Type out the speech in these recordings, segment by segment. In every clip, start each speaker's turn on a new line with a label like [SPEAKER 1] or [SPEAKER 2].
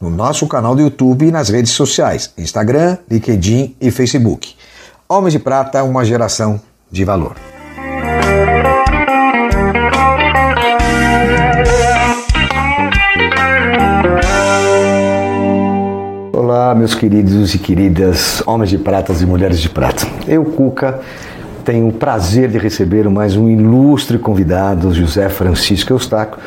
[SPEAKER 1] no nosso canal do YouTube e nas redes sociais, Instagram, LinkedIn e Facebook. Homens de Prata, uma geração de valor. Olá, meus queridos e queridas homens de pratas e mulheres de prata. Eu, Cuca, tenho o prazer de receber mais um ilustre convidado, José Francisco Eustáquio,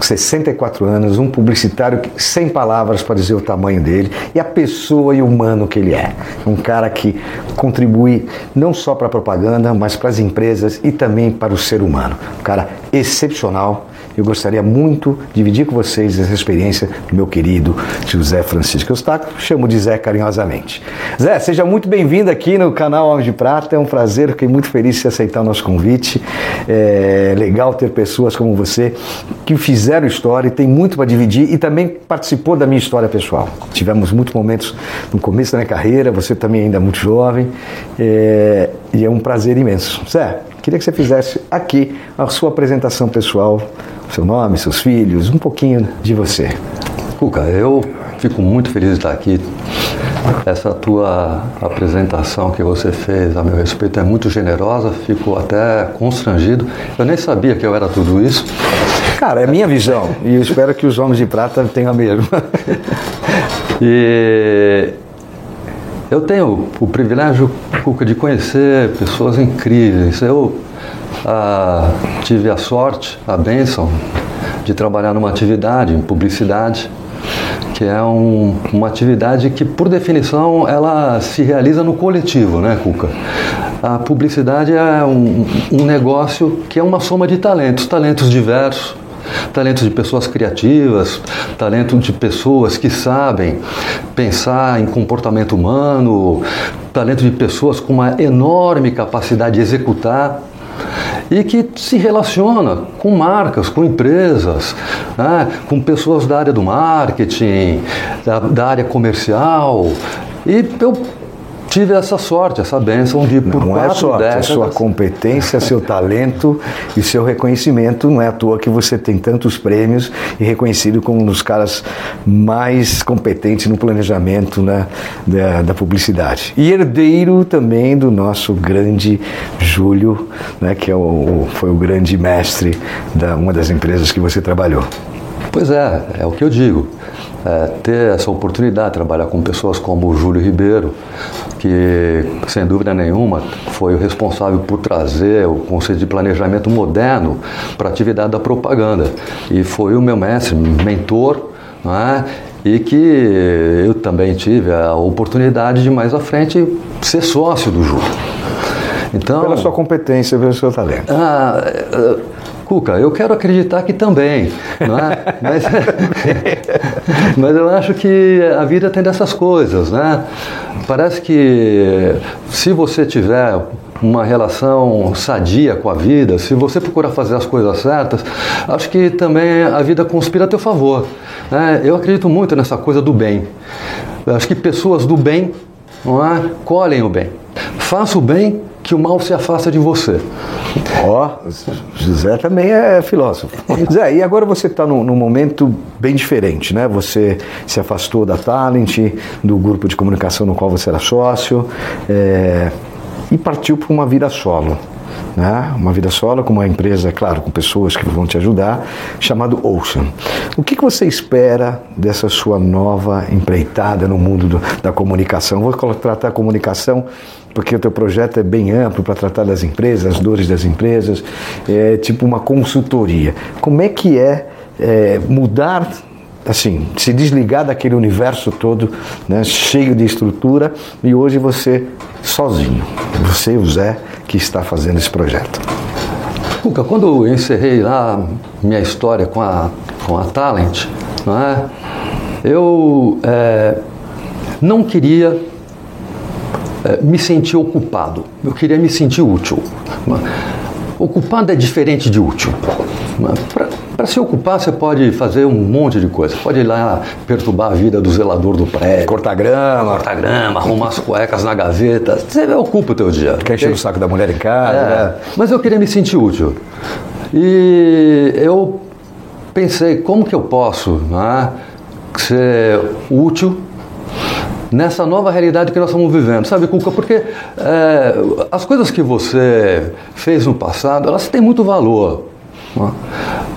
[SPEAKER 1] 64 anos, um publicitário sem palavras para dizer o tamanho dele e a pessoa e o humano que ele é. Um cara que contribui não só para a propaganda, mas para as empresas e também para o ser humano. Um cara excepcional eu gostaria muito de dividir com vocês essa experiência do meu querido José Francisco Eustáquio, chamo de Zé carinhosamente. Zé, seja muito bem-vindo aqui no canal Homem de Prata, é um prazer, fiquei muito feliz de aceitar o nosso convite. É legal ter pessoas como você que fizeram história e tem muito para dividir e também participou da minha história pessoal. Tivemos muitos momentos no começo da minha carreira, você também ainda é muito jovem, é, e é um prazer imenso. Zé, queria que você fizesse aqui a sua apresentação pessoal, seu nome, seus filhos, um pouquinho de você.
[SPEAKER 2] Cuca, eu fico muito feliz de estar aqui. Essa tua apresentação que você fez a meu respeito é muito generosa, fico até constrangido. Eu nem sabia que eu era tudo isso.
[SPEAKER 1] Cara, é minha visão e eu espero que os homens de prata tenham a mesma.
[SPEAKER 2] e eu tenho o privilégio, Cuca, de conhecer pessoas incríveis. Eu ah, tive a sorte, a bênção de trabalhar numa atividade em publicidade, que é um, uma atividade que, por definição, ela se realiza no coletivo, né, Cuca? A publicidade é um, um negócio que é uma soma de talentos, talentos diversos, talentos de pessoas criativas, talento de pessoas que sabem pensar em comportamento humano, talento de pessoas com uma enorme capacidade de executar e que se relaciona com marcas, com empresas, né, com pessoas da área do marketing, da, da área comercial. E eu tive essa sorte, essa bênção de por
[SPEAKER 1] não é
[SPEAKER 2] quatro
[SPEAKER 1] é sorte,
[SPEAKER 2] décadas...
[SPEAKER 1] é sua competência, seu talento e seu reconhecimento. Não é à toa que você tem tantos prêmios e reconhecido como um dos caras mais competentes no planejamento né, da, da, publicidade. E herdeiro também do nosso grande Júlio, né, que é o, foi o grande mestre da uma das empresas que você trabalhou.
[SPEAKER 2] Pois é, é o que eu digo é, ter essa oportunidade de trabalhar com pessoas como o Júlio Ribeiro, que sem dúvida nenhuma foi o responsável por trazer o conceito de planejamento moderno para a atividade da propaganda. E foi o meu mestre, mentor, é? e que eu também tive a oportunidade de mais à frente ser sócio do Júlio.
[SPEAKER 1] Então, pela sua competência, pelo seu talento.
[SPEAKER 2] Ah, Cuca, eu quero acreditar que também, não é? mas, mas eu acho que a vida tem dessas coisas, né? Parece que se você tiver uma relação sadia com a vida, se você procurar fazer as coisas certas, acho que também a vida conspira a teu favor. Né? Eu acredito muito nessa coisa do bem. Eu acho que pessoas do bem não é? colhem o bem. Faça o bem que o mal se afasta de você.
[SPEAKER 1] Ó, oh, José também é filósofo. Zé, e agora você está num, num, momento bem diferente, né? Você se afastou da Talent, do grupo de comunicação no qual você era sócio, é, e partiu para uma vida solo. Né? Uma vida solo com uma empresa, claro, com pessoas que vão te ajudar, chamado Ocean. O que, que você espera dessa sua nova empreitada no mundo do, da comunicação? Vou tratar a comunicação porque o teu projeto é bem amplo para tratar das empresas, as dores das empresas, é tipo uma consultoria. Como é que é, é mudar assim, se desligar daquele universo todo, né, cheio de estrutura, e hoje você sozinho, você e o Zé, que está fazendo esse projeto.
[SPEAKER 2] Cuca, quando eu encerrei lá minha história com a, com a Talent, não é? eu é, não queria é, me sentir ocupado, eu queria me sentir útil. Ocupado é diferente de útil. Para se ocupar, você pode fazer um monte de coisa. Pode ir lá perturbar a vida do zelador do prédio.
[SPEAKER 1] Cortar grama.
[SPEAKER 2] Cortar grama, arrumar as cuecas na gaveta. Você ocupa o teu dia.
[SPEAKER 1] Quer encher o saco da mulher em casa. É. Né?
[SPEAKER 2] Mas eu queria me sentir útil. E eu pensei, como que eu posso né, ser útil nessa nova realidade que nós estamos vivendo, sabe, Cuca? Porque é, as coisas que você fez no passado, elas têm muito valor?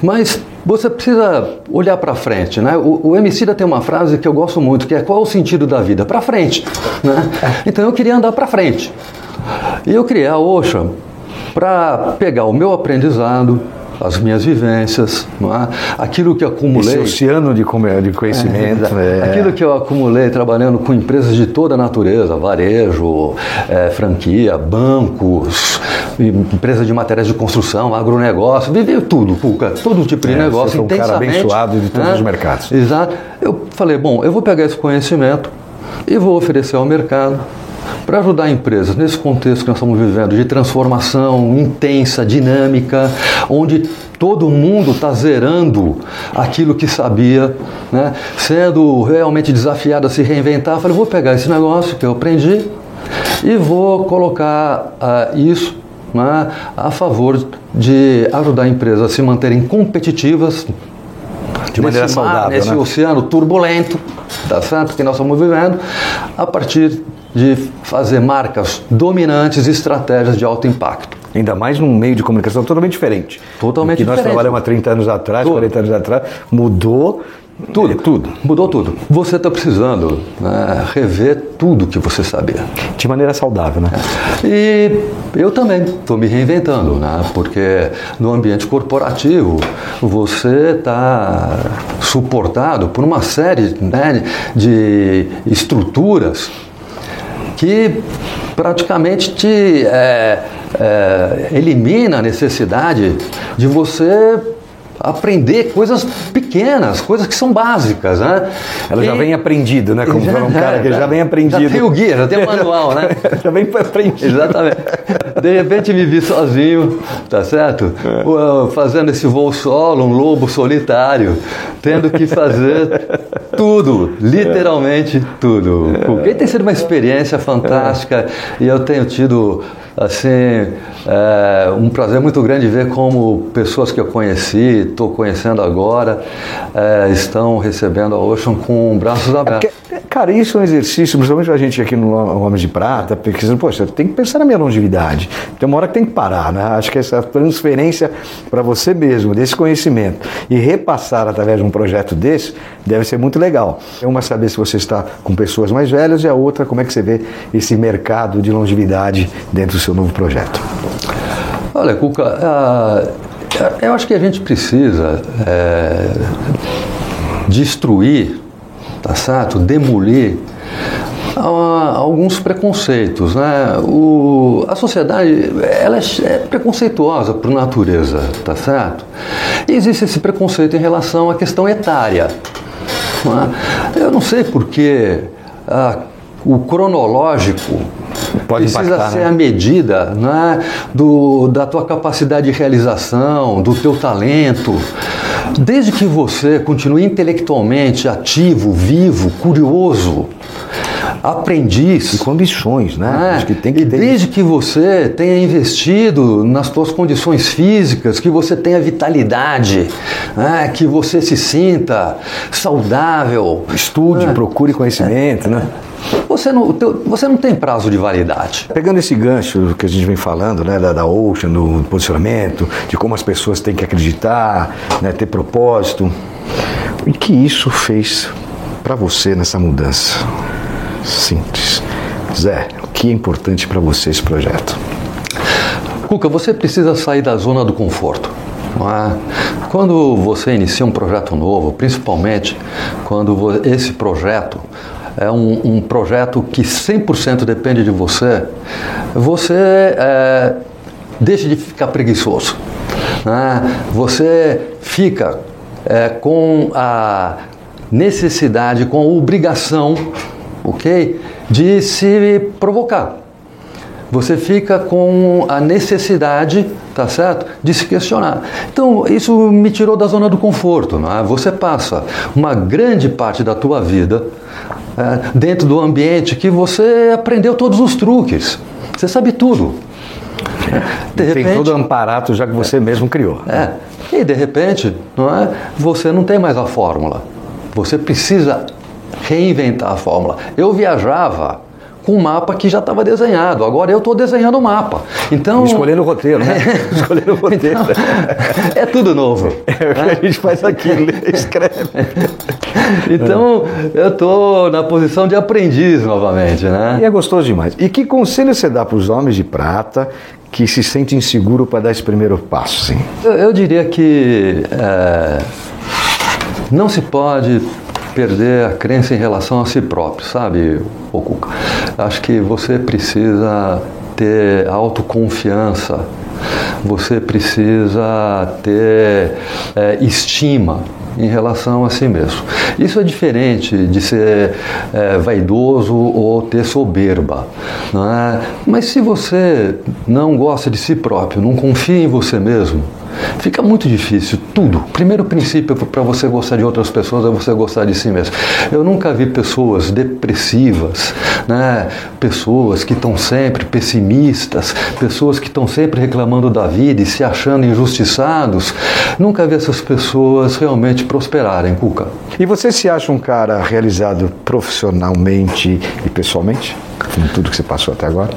[SPEAKER 2] Mas você precisa olhar para frente, né? O, o Emicida tem uma frase que eu gosto muito, que é qual o sentido da vida? Para frente, né? Então eu queria andar para frente. E eu criei a Ocean para pegar o meu aprendizado, as minhas vivências, é? aquilo que acumulei. Esse
[SPEAKER 1] oceano de, de conhecimento.
[SPEAKER 2] É, é. Aquilo que eu acumulei trabalhando com empresas de toda a natureza, varejo, é, franquia, bancos, empresas de materiais de construção, agronegócio, vivi tudo, Puca, todo tipo de é, negócio. Você
[SPEAKER 1] foi um cara abençoado de todos os mercados.
[SPEAKER 2] Exato. Eu falei, bom, eu vou pegar esse conhecimento e vou oferecer ao mercado para ajudar empresas nesse contexto que nós estamos vivendo de transformação intensa, dinâmica, onde todo mundo está zerando aquilo que sabia, né? sendo realmente desafiado a se reinventar. Eu falei, vou pegar esse negócio que eu aprendi e vou colocar uh, isso né, a favor de ajudar empresas a se manterem competitivas
[SPEAKER 1] de maneira mar, saudável,
[SPEAKER 2] nesse
[SPEAKER 1] né?
[SPEAKER 2] oceano turbulento, tá certo? Que nós estamos vivendo, a partir de fazer marcas dominantes e estratégias de alto impacto.
[SPEAKER 1] Ainda mais num meio de comunicação totalmente diferente.
[SPEAKER 2] Totalmente
[SPEAKER 1] que
[SPEAKER 2] diferente.
[SPEAKER 1] nós trabalhamos há 30 anos atrás, tudo. 40 anos atrás, mudou
[SPEAKER 2] tudo, é, tudo. Mudou tudo. Você está precisando né, rever tudo que você sabia.
[SPEAKER 1] De maneira saudável, né?
[SPEAKER 2] E eu também estou me reinventando, né? Porque no ambiente corporativo você está suportado por uma série né, de estruturas que praticamente te é, é, elimina a necessidade de você aprender coisas pequenas, coisas que são básicas, né?
[SPEAKER 1] Ela e... já vem aprendido, né? Como já, um cara que já vem aprendido. Já
[SPEAKER 2] tem o guia, já tem o manual, né?
[SPEAKER 1] já vem aprendido.
[SPEAKER 2] Exatamente. De repente me vi sozinho, tá certo? É. Fazendo esse voo solo, um lobo solitário, tendo que fazer tudo, literalmente tudo. Porque tem sido uma experiência fantástica e eu tenho tido assim, é um prazer muito grande ver como pessoas que eu conheci, estou conhecendo agora, é, estão recebendo a Ocean com braços abertos.
[SPEAKER 1] É porque, cara, isso é um exercício, principalmente a gente aqui no Homens de Prata, porque, poxa, tem que pensar na minha longevidade. Tem uma hora que tem que parar, né? Acho que essa transferência para você mesmo, desse conhecimento, e repassar através de um projeto desse, deve ser muito legal. Uma saber se você está com pessoas mais velhas e a outra como é que você vê esse mercado de longevidade dentro do seu novo projeto.
[SPEAKER 2] Olha, Cuca, eu acho que a gente precisa é, destruir, tá certo? Demolir alguns preconceitos, né? O, a sociedade ela é, é preconceituosa por natureza, tá certo? E existe esse preconceito em relação à questão etária. Né? Eu não sei porque uh, o cronológico Pode precisa impactar, ser né? a medida né, do, da tua capacidade de realização, do teu talento. Desde que você continue intelectualmente ativo, vivo, curioso, aprendiz.
[SPEAKER 1] E condições, né?
[SPEAKER 2] É, Acho que tem que e ter... desde que você tenha investido nas suas condições físicas, que você tenha vitalidade, né? que você se sinta saudável.
[SPEAKER 1] Estude, é. procure conhecimento, né?
[SPEAKER 2] Você não, você não tem prazo de validade.
[SPEAKER 1] Pegando esse gancho que a gente vem falando, né, da, da Ocean, do posicionamento, de como as pessoas têm que acreditar, né, ter propósito, o que isso fez para você nessa mudança? Simples. Zé, o que é importante para você esse projeto?
[SPEAKER 2] Cuca, você precisa sair da zona do conforto. É? Quando você inicia um projeto novo, principalmente quando esse projeto é um, um projeto que 100% depende de você, você é, deixa de ficar preguiçoso. Né? Você fica é, com a necessidade, com a obrigação, ok, de se provocar. Você fica com a necessidade, tá certo, de se questionar. Então isso me tirou da zona do conforto. Não é? Você passa uma grande parte da tua vida dentro do ambiente que você aprendeu todos os truques. Você sabe tudo.
[SPEAKER 1] De tem repente, todo o amparato já que você é, mesmo criou.
[SPEAKER 2] É. E de repente, não é? Você não tem mais a fórmula. Você precisa reinventar a fórmula. Eu viajava com um mapa que já estava desenhado. Agora eu estou desenhando o mapa. Então
[SPEAKER 1] escolhendo o roteiro, né? escolhendo o roteiro. Então,
[SPEAKER 2] é tudo novo.
[SPEAKER 1] É o que a gente faz aqui, escreve.
[SPEAKER 2] Então eu estou na posição de aprendiz novamente, né?
[SPEAKER 1] E é gostoso demais. E que conselho você dá para os homens de prata que se sentem inseguros para dar esse primeiro passo? Sim?
[SPEAKER 2] Eu, eu diria que é, não se pode perder a crença em relação a si próprio, sabe, Okuka? Acho que você precisa ter autoconfiança, você precisa ter é, estima em relação a si mesmo. Isso é diferente de ser é, vaidoso ou ter soberba. É? Mas se você não gosta de si próprio, não confia em você mesmo, Fica muito difícil, tudo. Primeiro princípio para você gostar de outras pessoas é você gostar de si mesmo. Eu nunca vi pessoas depressivas, né? pessoas que estão sempre pessimistas, pessoas que estão sempre reclamando da vida e se achando injustiçados. Nunca vi essas pessoas realmente prosperarem, Cuca.
[SPEAKER 1] E você se acha um cara realizado profissionalmente e pessoalmente? Com tudo que você passou até agora?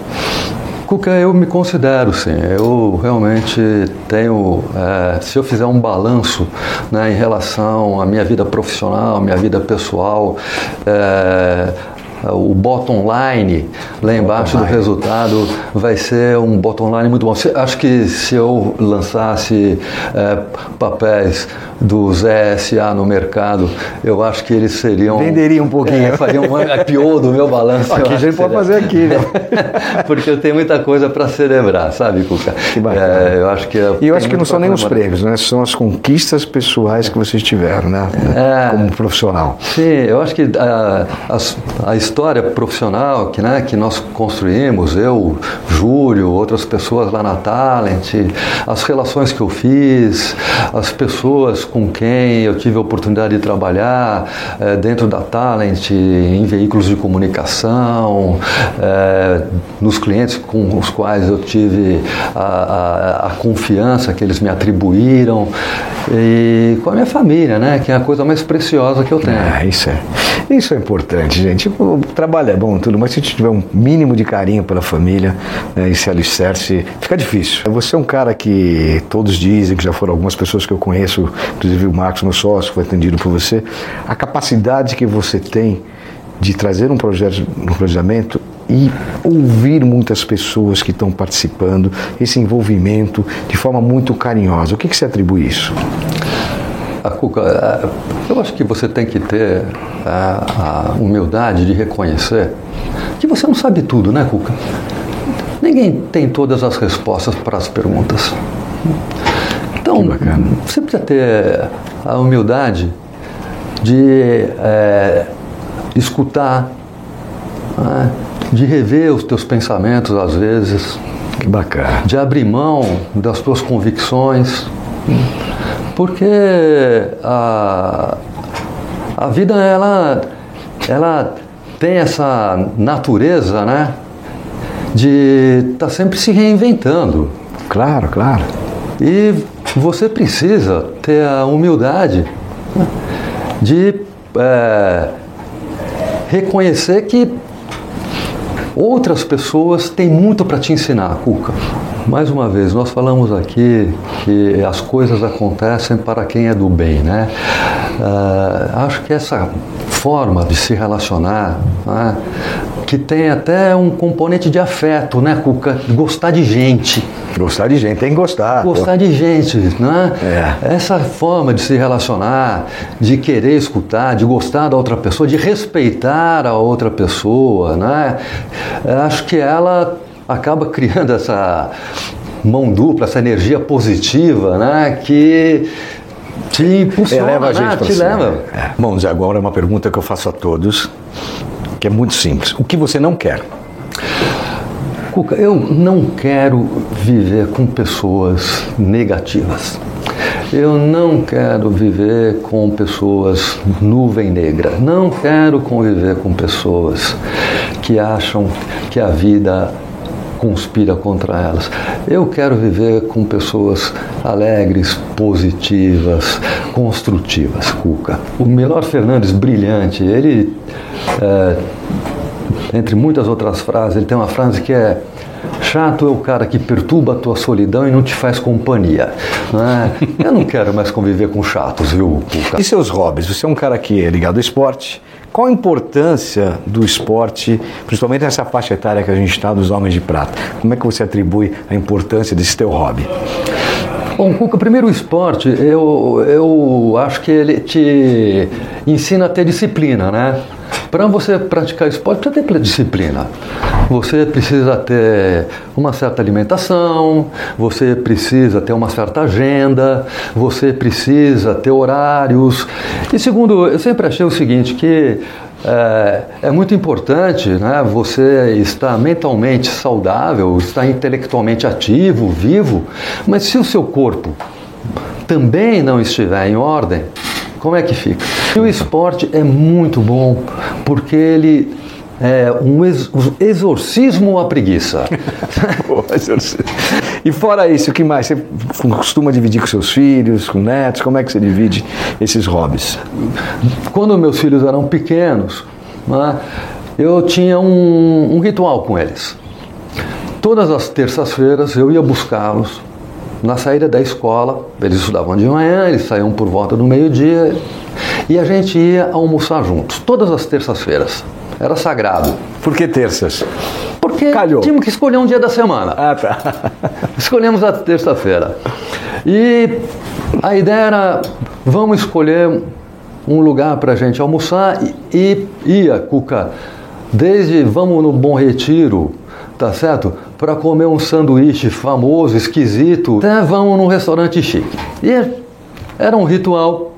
[SPEAKER 2] Cuca, eu me considero sim. Eu realmente tenho, é, se eu fizer um balanço né, em relação à minha vida profissional, minha vida pessoal, é, o bottom line lá embaixo do resultado vai ser um bottom line muito bom. Acho que se eu lançasse é, papéis do ZSA no mercado, eu acho que eles seriam.
[SPEAKER 1] Venderia um pouquinho. É,
[SPEAKER 2] fariam um IPO do meu balanço.
[SPEAKER 1] Aqui a gente pode fazer aqui, né?
[SPEAKER 2] Porque eu tenho muita coisa para celebrar, sabe, Cuca?
[SPEAKER 1] Que bacana. É, eu acho que. E eu acho que não são nem os prêmios, né? São as conquistas pessoais que vocês tiveram, né? É, Como profissional.
[SPEAKER 2] Sim, eu acho que a, a, a história profissional que, né, que nós construímos, eu, Júlio, outras pessoas lá na Talent, as relações que eu fiz, as pessoas com quem eu tive a oportunidade de trabalhar é, dentro da Talent, em veículos de comunicação, é, nos clientes com os quais eu tive a, a, a, confiança que eles me atribuíram e com a minha família, né, que é a coisa mais preciosa que eu tenho.
[SPEAKER 1] Ah, isso é, isso é importante, gente. Trabalho é bom tudo, mas se tiver um mínimo de carinho pela família, né, esse alicerce, fica difícil. Você é um cara que todos dizem, que já foram algumas pessoas que eu conheço, inclusive o Marcos, meu sócio, foi atendido por você, a capacidade que você tem de trazer um projeto, um planejamento e ouvir muitas pessoas que estão participando, esse envolvimento de forma muito carinhosa. O que, que você atribui isso?
[SPEAKER 2] A Cuca, eu acho que você tem que ter a, a humildade de reconhecer que você não sabe tudo, né, Cuca? Ninguém tem todas as respostas para as perguntas. Então, você precisa ter a humildade de é, escutar, né? de rever os teus pensamentos às vezes.
[SPEAKER 1] Que bacana.
[SPEAKER 2] De abrir mão das tuas convicções. Porque a, a vida, ela, ela tem essa natureza, né? De estar tá sempre se reinventando.
[SPEAKER 1] Claro, claro.
[SPEAKER 2] E você precisa ter a humildade de é, reconhecer que outras pessoas têm muito para te ensinar, Cuca. Mais uma vez, nós falamos aqui que as coisas acontecem para quem é do bem, né? Uh, acho que essa forma de se relacionar, né, que tem até um componente de afeto, né, Cuca? Gostar de gente.
[SPEAKER 1] Gostar de gente, tem que gostar.
[SPEAKER 2] Gostar de gente, né? É. Essa forma de se relacionar, de querer escutar, de gostar da outra pessoa, de respeitar a outra pessoa, né? Acho que ela acaba criando essa mão dupla, essa energia positiva, né? Que te impulsiona,
[SPEAKER 1] Eleva a gente
[SPEAKER 2] né? te
[SPEAKER 1] cima.
[SPEAKER 2] leva.
[SPEAKER 1] É. Bom, Zé, agora é uma pergunta que eu faço a todos, que é muito simples. O que você não quer?
[SPEAKER 2] Cuca, eu não quero viver com pessoas negativas. Eu não quero viver com pessoas nuvem negra. Não quero conviver com pessoas que acham que a vida conspira contra elas. Eu quero viver com pessoas alegres, positivas, construtivas, Cuca. O Melhor Fernandes, brilhante, ele, é, entre muitas outras frases, ele tem uma frase que é Chato é o cara que perturba a tua solidão e não te faz companhia. né? Eu não quero mais conviver com chatos, viu, Cuca?
[SPEAKER 1] E seus hobbies? Você é um cara que é ligado ao esporte. Qual a importância do esporte, principalmente nessa faixa etária que a gente está, dos homens de prata? Como é que você atribui a importância desse teu hobby?
[SPEAKER 2] Bom, Cuca, primeiro o esporte, eu, eu acho que ele te ensina a ter disciplina, né? Para você praticar esporte, precisa ter disciplina. Você precisa ter uma certa alimentação, você precisa ter uma certa agenda, você precisa ter horários. E segundo, eu sempre achei o seguinte, que é, é, muito importante né, você estar mentalmente saudável, estar intelectualmente ativo, vivo, mas se o seu corpo também não estiver em ordem, como é que fica? E o esporte é muito bom porque ele é um ex exorcismo à preguiça.
[SPEAKER 1] e fora isso, o que mais? Você costuma dividir com seus filhos, com netos? Como é que você divide esses hobbies?
[SPEAKER 2] Quando meus filhos eram pequenos, né, eu tinha um, um ritual com eles. Todas as terças-feiras eu ia buscá-los na saída da escola, eles estudavam de manhã, eles saíam por volta do meio-dia e a gente ia almoçar juntos, todas as terças-feiras. Era sagrado.
[SPEAKER 1] Por que terças?
[SPEAKER 2] Porque
[SPEAKER 1] Calhou.
[SPEAKER 2] tínhamos que escolher um dia da semana.
[SPEAKER 1] Ah, tá.
[SPEAKER 2] Escolhemos a terça-feira. E a ideia era, vamos escolher um lugar para a gente almoçar e, e ia, Cuca, desde vamos no Bom Retiro, tá certo? Para comer um sanduíche famoso, esquisito, até vamos num restaurante chique. E era um ritual.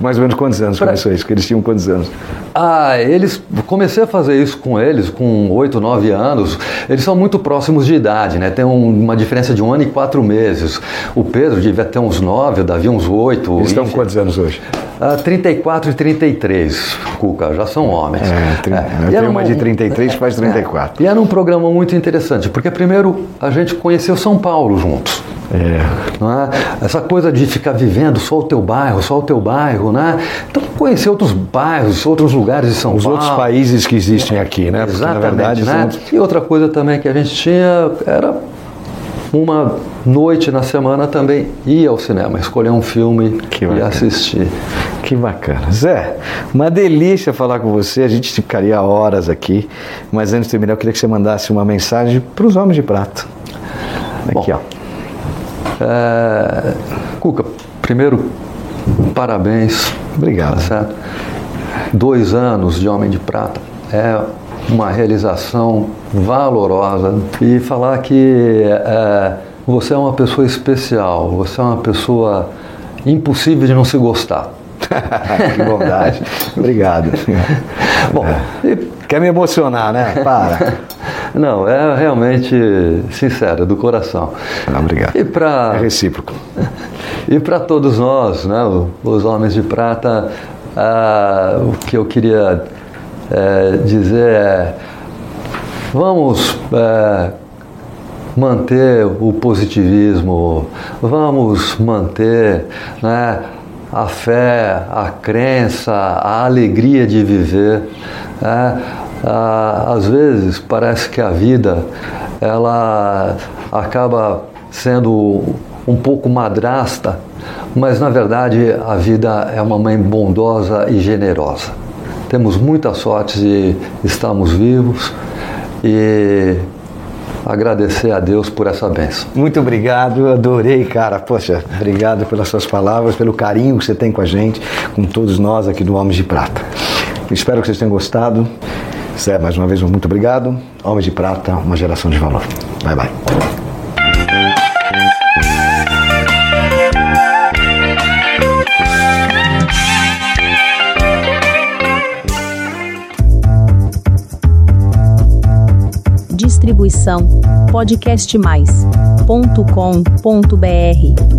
[SPEAKER 1] Mais ou menos quantos anos
[SPEAKER 2] Pra-
[SPEAKER 1] começou isso? Que eles tinham quantos anos?
[SPEAKER 2] Ah, eles comecei a fazer isso com eles com 8, 9 anos. Eles são muito próximos de idade, né? Tem um- uma diferença de um ano e quatro meses. O Pedro devia ter uns 9, o Davi uns 8.
[SPEAKER 1] Eles estão com quantos anos hoje?
[SPEAKER 2] Ah, 34 e 33, Cuca, já são homens.
[SPEAKER 1] É, tri- eu
[SPEAKER 2] E
[SPEAKER 1] tenho
[SPEAKER 2] era
[SPEAKER 1] uma de 33 que faz 34.
[SPEAKER 2] E era um programa muito interessante, porque primeiro a gente conheceu São Paulo juntos.
[SPEAKER 1] É.
[SPEAKER 2] é? Essa coisa de ficar vivendo só o teu bairro, só o teu bairro, né? Então conhecer outros bairros, outros lugares de São
[SPEAKER 1] Os
[SPEAKER 2] Paulo.
[SPEAKER 1] outros países que existem aqui, né? Porque,
[SPEAKER 2] Exatamente,
[SPEAKER 1] na verdade,
[SPEAKER 2] né?
[SPEAKER 1] são-
[SPEAKER 2] E outra coisa também que a gente tinha era uma noite na semana também ir ao cinema, escolher um filme
[SPEAKER 1] Que
[SPEAKER 2] e
[SPEAKER 1] bacana.
[SPEAKER 2] assistir.
[SPEAKER 1] Que bacana. Zé, uma delícia falar com você. A gente ficaria horas aqui. Mas antes de terminar, eu queria que você mandasse uma mensagem para os homens de prata. Aqui,
[SPEAKER 2] Bom.
[SPEAKER 1] ó.
[SPEAKER 2] É, Cuca, primeiro, parabéns.
[SPEAKER 1] Obrigado.
[SPEAKER 2] Tá certo? Dois anos de Homem de Prata é uma realização valorosa. E falar que é, você é uma pessoa especial, você é uma pessoa impossível de não se gostar.
[SPEAKER 1] que bondade. Obrigado.
[SPEAKER 2] Bom, e
[SPEAKER 1] Quer me emocionar, né? Para.
[SPEAKER 2] Não, é realmente sincero, do coração.
[SPEAKER 1] Não, obrigado.
[SPEAKER 2] E
[SPEAKER 1] É
[SPEAKER 2] para
[SPEAKER 1] recíproco.
[SPEAKER 2] e para todos nós, né, os homens de prata, ah, o que eu queria eh, dizer é: vamos eh, manter o positivismo, vamos manter né, a fé, a crença, a alegria de viver. né? Às vezes parece que a vida ela acaba sendo um pouco madrasta, mas na verdade a vida é uma mãe bondosa e generosa. Temos muita sorte de estarmos vivos e agradecer a Deus por essa bênção.
[SPEAKER 1] Muito obrigado, adorei, cara. Poxa, obrigado pelas suas palavras, pelo carinho que você tem com a gente, com todos nós aqui do Homens de Prata. Espero que vocês tenham gostado. Zé, mais uma vez, muito obrigado. Homens de Prata, uma geração de valor. Bye, bye.
[SPEAKER 3] Distribuição podcastmais.com.br